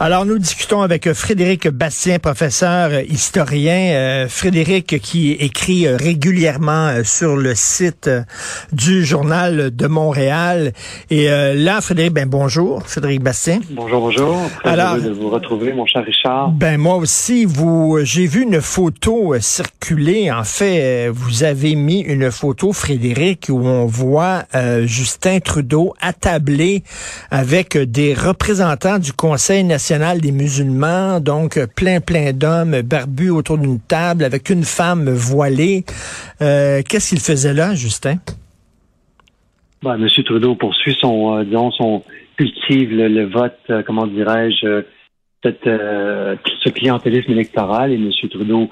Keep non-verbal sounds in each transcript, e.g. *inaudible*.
Alors, nous discutons avec Frédéric Bastien, professeur euh, historien. Euh, Frédéric qui écrit euh, régulièrement sur le site du Journal de Montréal. Et là, Frédéric, ben bonjour, Frédéric Bastien. Bonjour, bonjour. Très Alors, de vous retrouver, mon cher Richard. Ben moi aussi, vous, j'ai vu une photo circuler. En fait, vous avez mis une photo, Frédéric, où on voit Justin Trudeau attablé avec des représentants du Conseil national des musulmans, donc plein, plein d'hommes barbus autour d'une table avec une femme voilée. Euh, qu'est-ce qu'il faisait là, Justin? Ben, M. Trudeau poursuit son, euh, disons, son cultive le, vote, euh, comment dirais-je, ce clientélisme électoral et M. Trudeau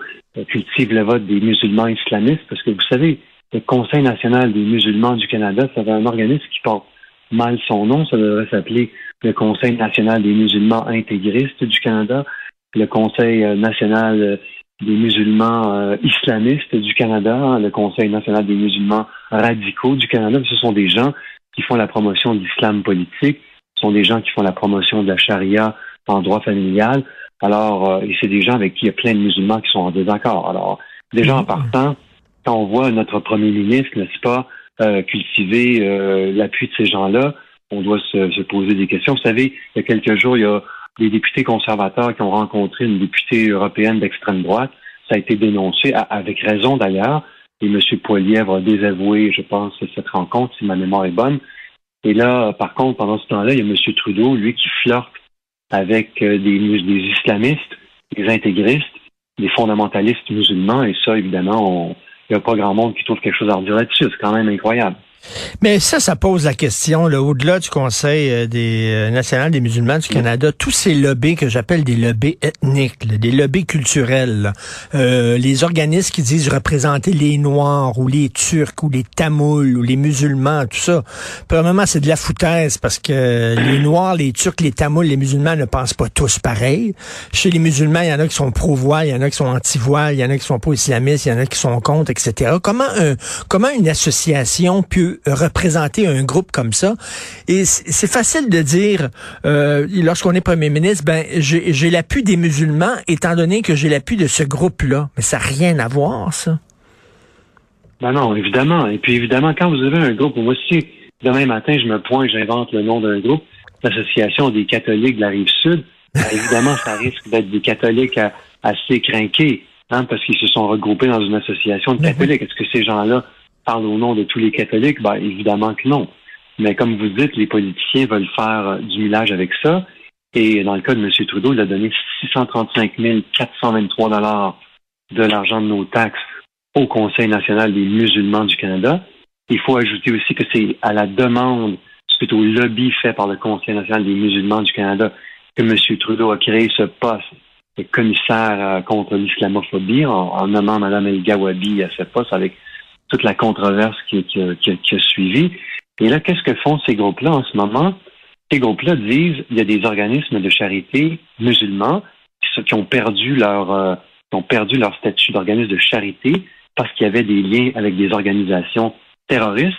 cultive le vote des musulmans islamistes parce que vous savez, le Conseil national des musulmans du Canada, ça un organisme qui porte mal son nom, ça devrait s'appeler le Conseil national des musulmans intégristes du Canada, le Conseil euh, national euh, des musulmans euh, islamistes du Canada, le Conseil national des musulmans radicaux du Canada. Ce sont des gens qui font la promotion de l'islam politique, ce sont des gens qui font la promotion de la charia en droit familial. Alors, et c'est des gens avec qui il y a plein de musulmans qui sont en désaccord. Alors, déjà en partant, quand on voit notre premier ministre, n'est-ce pas, cultiver l'appui de ces gens-là, on doit se, poser des questions. Vous savez, il y a quelques jours, il y a des députés conservateurs qui ont rencontré une députée européenne d'extrême droite. Ça a été dénoncé, avec raison d'ailleurs. Et M. Poilièvre a désavoué, je pense, cette rencontre, si ma mémoire est bonne. Et là, par contre, pendant ce temps-là, il y a M. Trudeau, lui, qui flirte avec euh, des, des islamistes, des intégristes, des fondamentalistes musulmans. Et ça, évidemment, il n'y a pas grand monde qui trouve quelque chose à redire là-dessus. C'est quand même incroyable. Mais ça, ça pose la question, au-delà du Conseil euh, des euh, national des musulmans du Canada, tous ces lobbies que j'appelle des lobbies ethniques, des lobbies culturels, euh, les organismes qui disent représenter les Noirs ou les Turcs ou les Tamouls ou les musulmans, tout ça. Premièrement, c'est de la foutaise parce que les Noirs, les Turcs, les Tamouls, les musulmans ne pensent pas tous pareil. Chez les musulmans, il y en a qui sont pro-voile, il y en a qui sont anti-voile, il y en a qui sont pro-islamistes, il y en a qui sont contre, etc. Comment un, comment une association peut représenter un groupe comme ça. Et c'est facile de dire, euh, lorsqu'on est premier ministre, ben j'ai l'appui des musulmans, étant donné que j'ai l'appui de ce groupe-là. Mais ça n'a rien à voir, ça. Ben non, évidemment. Et puis évidemment, quand vous avez un groupe, moi aussi, demain matin, je me pointe, j'invente le nom d'un groupe, l'Association des catholiques de la rive sud, ben, *laughs* évidemment, ça risque d'être des catholiques assez craqués, hein, parce qu'ils se sont regroupés dans une association de catholiques. Est-ce que ces gens-là parle au nom de tous les catholiques? Ben, évidemment que non. Mais comme vous dites, les politiciens veulent faire euh, du millage avec ça. Et dans le cas de M. Trudeau, il a donné 635 423 dollars de l'argent de nos taxes au Conseil national des musulmans du Canada. Il faut ajouter aussi que c'est à la demande, suite au lobby fait par le Conseil national des musulmans du Canada, que M. Trudeau a créé ce poste de commissaire euh, contre l'islamophobie en, nommant Mme El Gawabi à ce poste avec toute la controverse qui, a suivi. Et là, qu'est-ce que font ces groupes-là en ce moment? Ces groupes-là disent il y a des organismes de charité musulmans qui, ont perdu leur euh, ont perdu leur statut d'organisme de charité parce qu'il y avait des liens avec des organisations terroristes.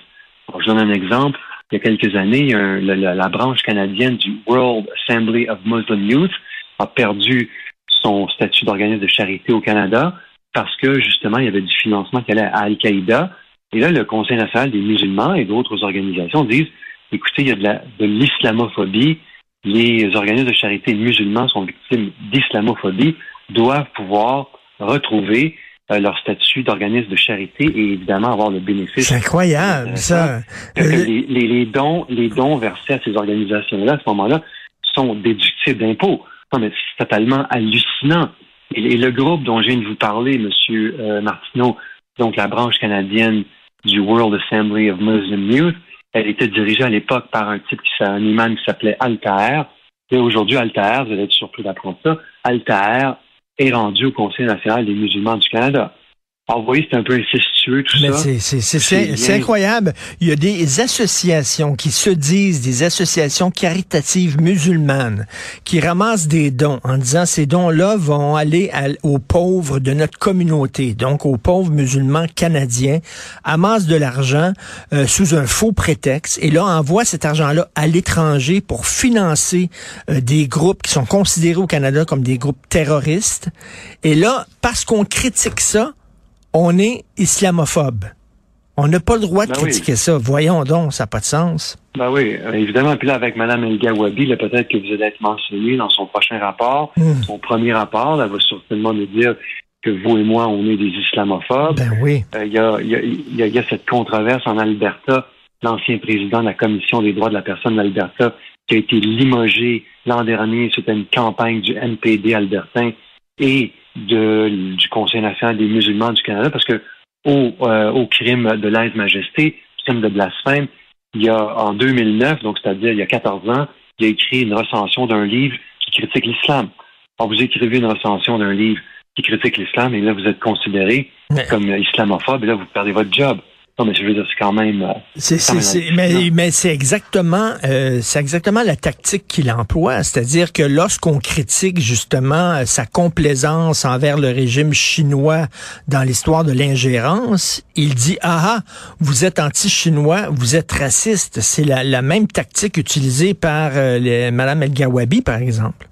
je donne un exemple. Il y a quelques années, la, branche canadienne du World Assembly of Muslim Youth a perdu son statut d'organisme de charité au Canada parce que justement, il y avait du financement qui allait à Al-Qaïda. Et là, le Conseil national des musulmans et d'autres organisations disent, écoutez, il y a de, la, de l'islamophobie, les organismes de charité musulmans sont victimes d'islamophobie, doivent pouvoir retrouver euh, leur statut d'organisme de charité et évidemment avoir le bénéfice. C'est incroyable, ça. Les, les, les, dons, les dons versés à ces organisations-là, à ce moment-là, sont déductibles type d'impôt. Non, mais c'est totalement hallucinant. Et, le groupe dont je viens de vous parler, M. Euh, Martineau, donc la branche canadienne du World Assembly of Muslim Youth, elle était dirigée à l'époque par un type qui un imam qui s'appelait Altair. Et aujourd'hui, Altair, vous allez être surpris d'apprendre ça, Altair est rendu au Conseil national des musulmans du Canada. Vous voyez, c'est un peu incestueux, tout Mais ça. C'est incroyable. Il y a des associations qui se disent des associations caritatives musulmanes qui ramassent des dons en disant ces dons-là vont aller aux pauvres de notre communauté, donc aux pauvres musulmans canadiens, amassent de l'argent euh, sous un faux prétexte et là envoient cet argent-là à l'étranger pour financer euh, des groupes qui sont considérés au Canada comme des groupes terroristes. Et là, parce qu'on critique ça, on est islamophobe. On n'a pas le droit de ben critiquer ça. Voyons donc, ça n'a pas de sens. Ben oui, euh, évidemment. Puis là, avec Mme El Gawabi, peut-être que vous allez être mentionné dans son prochain rapport, hmm. son premier rapport, elle va certainement nous dire que vous et moi, on est des islamophobes. Ben oui. Euh, il y, a, cette controverse en Alberta, l'ancien président de la Commission des droits de la personne d'Alberta, qui a été limogé l'an dernier suite à une campagne du NPD albertain et de, du Conseil national des musulmans du Canada parce que au, euh, au crime de lèse-majesté, crime de blasphème, il y a en 2009, donc c'est-à-dire il y a 14 ans, il a écrit une recension d'un livre qui critique l'islam. Alors vous écrivez une recension d'un livre qui critique l'islam et là vous êtes considéré comme islamophobe et là vous perdez votre job. Non, mais je veux dire, c'est quand même. Euh, c'est, mais, mais c'est exactement, euh, c'est exactement la tactique qu'il emploie, c'est-à-dire que lorsqu'on critique justement euh, sa complaisance envers le régime chinois dans l'histoire de l'ingérence, il dit ah, ah vous êtes anti-chinois, vous êtes raciste. C'est la, la, même tactique utilisée par les, Madame El Gawabi, par exemple.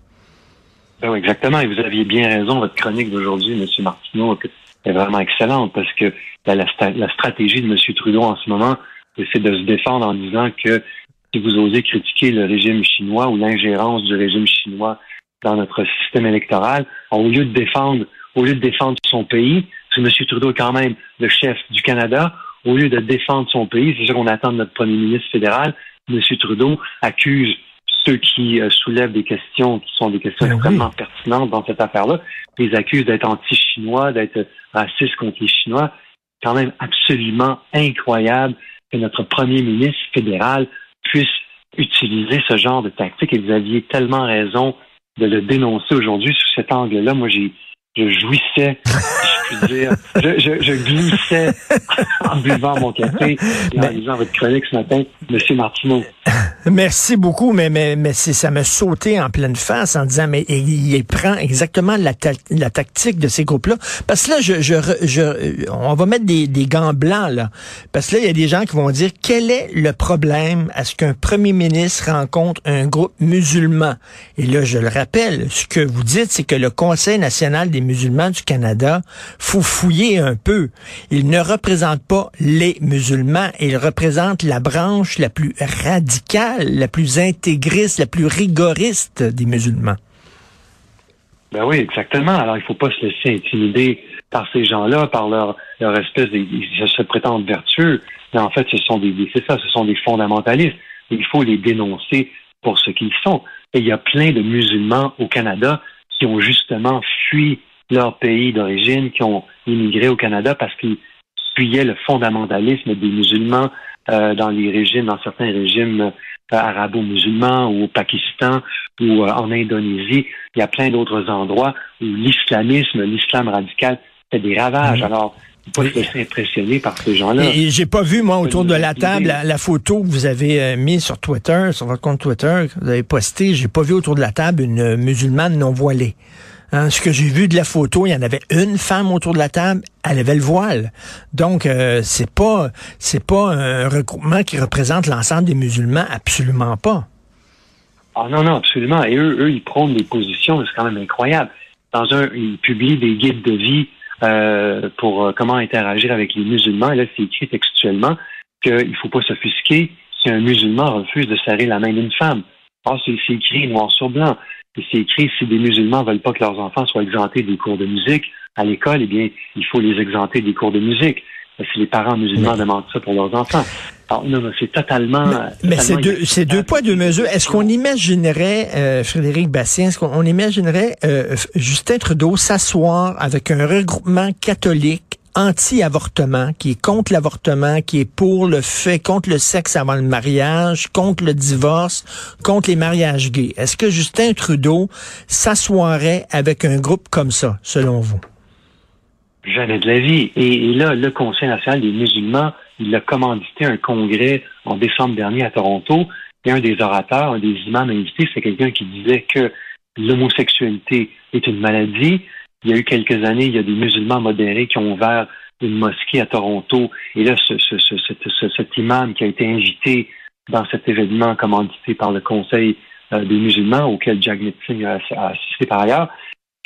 Ben oui, exactement. Et vous aviez bien raison. Votre chronique d'aujourd'hui, Monsieur Martineau, est vraiment excellente parce que la, stratégie de M. Trudeau en ce moment, c'est de se défendre en disant que si vous osez critiquer le régime chinois ou l'ingérence du régime chinois dans notre système électoral, au lieu de défendre, au lieu de défendre son pays, parce que M. Trudeau est quand même le chef du Canada, au lieu de défendre son pays, c'est ce qu'on attend de notre premier ministre fédéral, M. Trudeau accuse ceux qui euh, soulèvent des questions qui sont des questions ben extrêmement pertinentes dans cette affaire-là, les accusent d'être anti-chinois, d'être racistes contre les Chinois. C'est quand même absolument incroyable que notre premier ministre fédéral puisse utiliser ce genre de tactique et vous aviez tellement raison de le dénoncer aujourd'hui sous cet angle-là. Moi, j'ai je jouissais, *laughs* puis dire, je, je, je, glissais *laughs* en buvant mon café et en lisant votre chronique ce matin, Monsieur Martineau. *laughs* Merci beaucoup, mais, mais, mais ça m'a sauté en pleine face en disant, mais il, prend exactement la, la tactique de ces groupes-là. Parce que là, je, je, je, on va mettre des, des gants blancs, là. Parce que là, il y a des gens qui vont dire, quel est le problème à ce qu'un premier ministre rencontre un groupe musulman? Et là, je le rappelle, ce que vous dites, c'est que le Conseil national des musulmans du Canada, faut fouiller un peu. Il ne représente pas les musulmans, il représente la branche la plus radicale la plus intégriste, la plus rigoriste des musulmans. Ben oui, exactement. Alors, il faut pas se laisser intimider par ces gens-là, par leur, leur espèce de, ils se prétendent vertueux. Mais en fait, ce sont des, c'est ça, ce sont des fondamentalistes. Il faut les dénoncer pour ce qu'ils sont. Et il y a plein de musulmans au Canada qui ont justement fui leur pays d'origine, qui ont immigré au Canada parce qu'ils fuyaient le fondamentalisme des musulmans euh, dans les régimes, dans certains régimes arabo-musulmans ou au Pakistan ou euh, en Indonésie. Il y a plein d'autres endroits où l'islamisme, l'islam radical fait des ravages. Mhm. Alors, faut pas se laisser impressionner par ces gens-là. Et j'ai pas vu, moi, autour de la table, la, photo que vous avez euh, mise sur Twitter, sur votre compte Twitter, que vous avez posté, j'ai pas vu autour de la table une musulmane non voilée. Hein, ce que j'ai vu de la photo, il y en avait une femme autour de la table, elle avait le voile. Donc euh, c'est pas c'est pas un regroupement qui représente l'ensemble des musulmans, absolument pas. Ah non non absolument. Et eux eux ils prennent des positions, c'est quand même incroyable. Dans un ils publient des guides de vie euh, pour euh, comment interagir avec les musulmans. Et là c'est écrit textuellement qu'il faut pas s'offusquer si un musulman refuse de serrer la main d'une femme. Ah, c'est écrit noir sur blanc. Et c'est écrit si des musulmans veulent pas que leurs enfants soient exemptés des cours de musique à l'école, eh bien, il faut les exempter des cours de musique. si les parents musulmans demandent ça pour leurs enfants. Alors, non, non, c'est totalement. Mais, c'est deux, c'est deux poids, deux mesures. Est-ce qu'on imaginerait, euh, Frédéric Bastien, est-ce qu'on imaginerait euh, Justin Trudeau s'asseoir avec un regroupement catholique anti-avortement, qui est contre l'avortement, qui est pour le fait, contre le sexe avant le mariage, contre le divorce, contre les mariages gays. Est-ce que Justin Trudeau s'assoirait avec un groupe comme ça, selon vous? Jamais de la vie. Et, là, le Conseil national des musulmans, il a commandité un congrès en décembre dernier à Toronto. Et un des orateurs, un des imams invités, c'est quelqu'un qui disait que l'homosexualité est une maladie, il y a eu quelques années, il y a des musulmans modérés qui ont ouvert une mosquée à Toronto. Et là, ce, ce, ce, cet imam qui a été invité dans cet événement commandité par le Conseil euh, des musulmans, auquel Jack Singh a, assisté par ailleurs,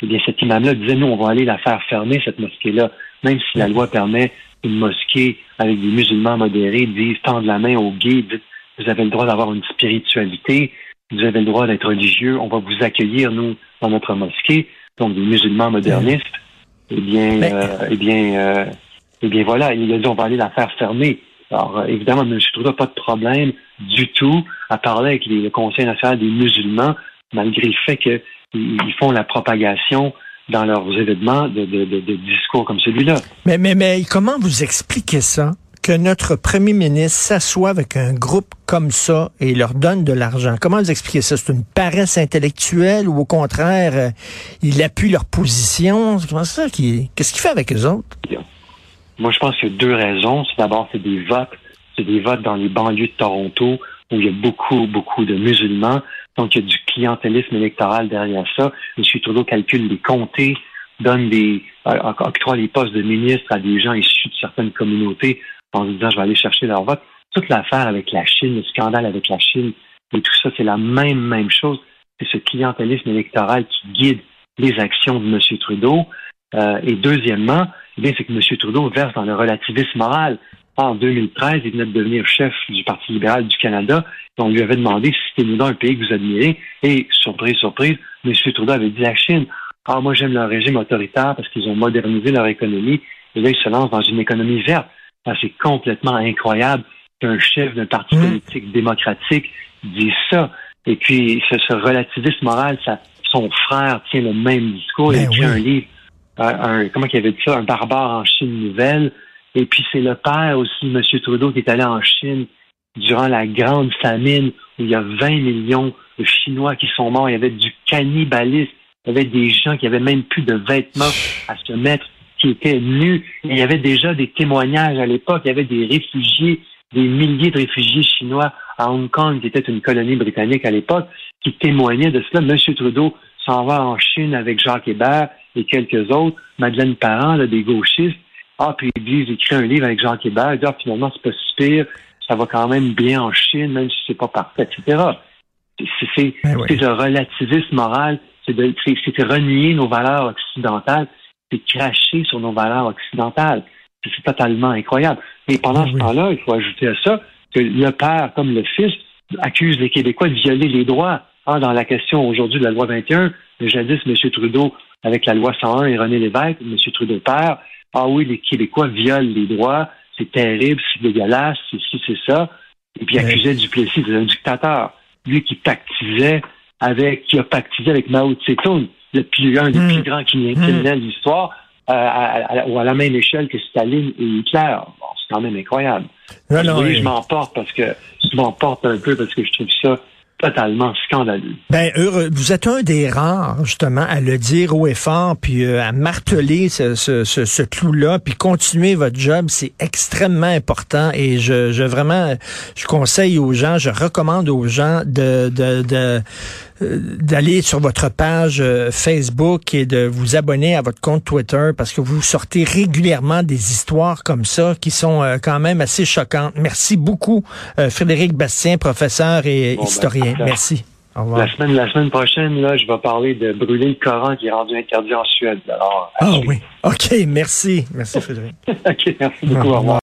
eh bien, cet imam-là disait, nous, on va aller la faire fermer, cette mosquée-là, même si la loi permet une mosquée avec des musulmans modérés, disent, tendre la main aux dites, vous avez le droit d'avoir une spiritualité, vous avez le droit d'être religieux, on va vous accueillir, nous, dans notre mosquée donc des musulmans modernistes, eh bien, euh, eh bien, euh, eh bien voilà, il a dit on va aller la faire fermer. Alors, euh, évidemment, M. Trudeau n'a pas de problème du tout à parler avec le Conseil national des musulmans, malgré le fait qu'ils font la propagation dans leurs événements de, de, de, de discours comme celui-là. Mais, mais, mais comment vous expliquez ça? Que notre premier ministre s'assoit avec un groupe comme ça et leur donne de l'argent. Comment vous expliquez ça? C'est une paresse intellectuelle ou au contraire, euh, il appuie leur position? Qu'est-ce qu'il fait avec eux autres? Moi, je pense qu'il y a deux raisons. D'abord, c'est des votes. C'est des votes dans les banlieues de Toronto où il y a beaucoup, beaucoup de musulmans. Donc, il y a du clientélisme électoral derrière ça. M. Trudeau calcule les comtés, donne des, euh, octroie les postes de ministre à des gens issus de certaines communautés en disant je vais aller chercher leur vote. Toute l'affaire avec la Chine, le scandale avec la Chine et tout ça, c'est la même, même chose. C'est ce clientélisme électoral qui guide les actions de M. Trudeau. Euh, et deuxièmement, eh c'est que M. Trudeau verse dans le relativisme moral. En 2013, il venait de devenir chef du Parti libéral du Canada. on lui avait demandé si c'était nous un pays que vous admirez. Et, surprise, surprise, M. Trudeau avait dit la Chine. Ah, moi, j'aime leur régime autoritaire parce qu'ils ont modernisé leur économie. Et là, ils se lancent dans une économie verte. Ah, c'est complètement incroyable qu'un chef d'un parti mmh. politique démocratique dise ça. Et puis, ce, relativisme moral, ça, son frère tient le même discours. il a ben écrit un livre, un, comment il avait dit ça, un barbare en Chine nouvelle. Et puis, c'est le père aussi, M. Trudeau, qui est allé en Chine durant la grande famine où il y a 20 millions de Chinois qui sont morts. Il y avait du cannibalisme. Il y avait des gens qui avaient même plus de vêtements à se mettre qui étaient nus. il y avait déjà des témoignages à l'époque. Il y avait des réfugiés, des milliers de réfugiés chinois à Hong Kong, qui était une colonie britannique à l'époque, qui témoignaient de cela. M. Trudeau s'en va en Chine avec Jacques Hébert et quelques autres. Madeleine Parent, là, des gauchistes. Ah, puis il écrit un livre avec Jacques Hébert. Il dit, ah, finalement, c'est pas si pire. Ça va quand même bien en Chine, même si c'est pas parfait, etc. C'est ben le relativisme moral. C'est renier nos valeurs occidentales c'est cracher sur nos valeurs occidentales. C'est totalement incroyable. Et pendant ce temps-là, il faut ajouter à ça que le père, comme le fils, accuse les Québécois de violer les droits. Dans la question aujourd'hui de la loi 21, jadis, M. Trudeau, avec la loi 101 et René Lévesque, M. Trudeau père, ah oui, les Québécois violent les droits, c'est terrible, c'est dégueulasse, c'est ci, c'est ça. Et puis accusait Duplessis d'être un dictateur. Lui qui pactisait avec, qui a pactisé avec Mao Tse-tung le plus, un des hmm. plus grands criminels hmm. de l'histoire, euh, ou à la même échelle que Staline et Hitler. Bon, c'est quand même incroyable. Non, non, je m'emporte parce que je m'emporte un peu parce que je trouve ça totalement scandaleux. Ben heureux, vous êtes un des rares justement à le dire haut et fort, puis euh, à marteler ce, ce, ce, ce clou-là, puis continuer votre job, c'est extrêmement important. Et je, je vraiment, je conseille aux gens, je recommande aux gens de, de, de d'aller sur votre page euh, Facebook et de vous abonner à votre compte Twitter parce que vous sortez régulièrement des histoires comme ça qui sont euh, quand même assez choquantes. Merci beaucoup, Frédéric Bastien, professeur et ben, historien. Merci. Au revoir. La semaine, la semaine prochaine, là, je vais parler de brûler le Coran qui est rendu interdit en Suède. ah oui. OK, merci. Merci, Frédéric. *laughs* OK, merci beaucoup. Au revoir.